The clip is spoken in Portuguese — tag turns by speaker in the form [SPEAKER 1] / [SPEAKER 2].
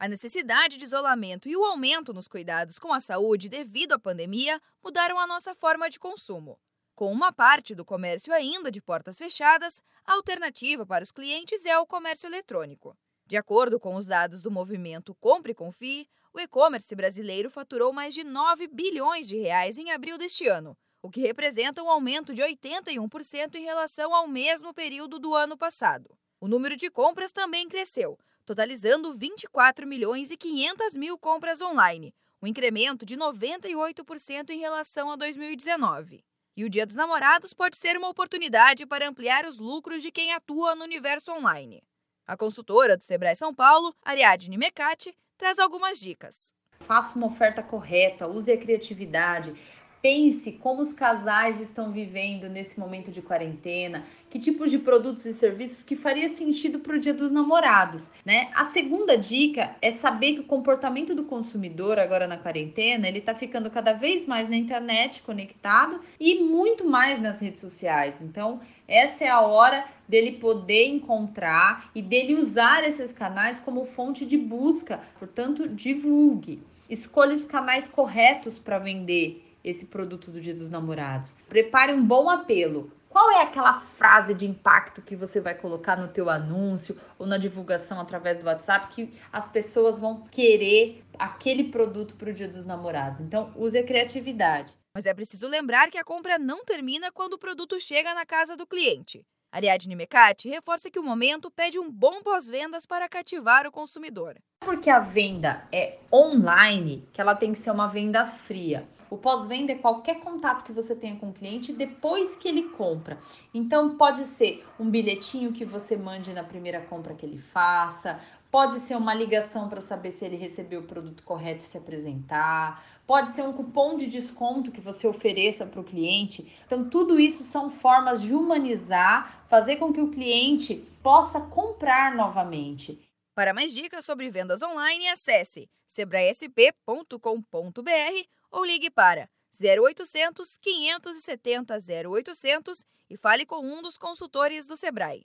[SPEAKER 1] A necessidade de isolamento e o aumento nos cuidados com a saúde devido à pandemia mudaram a nossa forma de consumo. Com uma parte do comércio ainda de portas fechadas, a alternativa para os clientes é o comércio eletrônico. De acordo com os dados do movimento Compre e Confie, o e-commerce brasileiro faturou mais de 9 bilhões de reais em abril deste ano, o que representa um aumento de 81% em relação ao mesmo período do ano passado. O número de compras também cresceu, totalizando 24 milhões e 500 mil compras online, um incremento de 98% em relação a 2019. E o Dia dos Namorados pode ser uma oportunidade para ampliar os lucros de quem atua no universo online. A consultora do Sebrae São Paulo, Ariadne Mecati, traz algumas dicas.
[SPEAKER 2] Faça uma oferta correta, use a criatividade, Pense como os casais estão vivendo nesse momento de quarentena, que tipos de produtos e serviços que faria sentido para o Dia dos Namorados, né? A segunda dica é saber que o comportamento do consumidor agora na quarentena, ele está ficando cada vez mais na internet conectado e muito mais nas redes sociais. Então, essa é a hora dele poder encontrar e dele usar esses canais como fonte de busca. Portanto, divulgue. Escolha os canais corretos para vender esse produto do Dia dos Namorados. Prepare um bom apelo. Qual é aquela frase de impacto que você vai colocar no teu anúncio ou na divulgação através do WhatsApp que as pessoas vão querer aquele produto para o Dia dos Namorados? Então, use a criatividade.
[SPEAKER 1] Mas é preciso lembrar que a compra não termina quando o produto chega na casa do cliente. Ariadne Mecati reforça que o momento pede um bom pós-vendas para cativar o consumidor.
[SPEAKER 2] Porque a venda é online, que ela tem que ser uma venda fria. O pós-venda é qualquer contato que você tenha com o cliente depois que ele compra. Então, pode ser um bilhetinho que você mande na primeira compra que ele faça, pode ser uma ligação para saber se ele recebeu o produto correto e se apresentar, pode ser um cupom de desconto que você ofereça para o cliente. Então, tudo isso são formas de humanizar, fazer com que o cliente possa comprar novamente.
[SPEAKER 1] Para mais dicas sobre vendas online, acesse sebraesp.com.br ou ligue para 0800 570 0800 e fale com um dos consultores do Sebrae.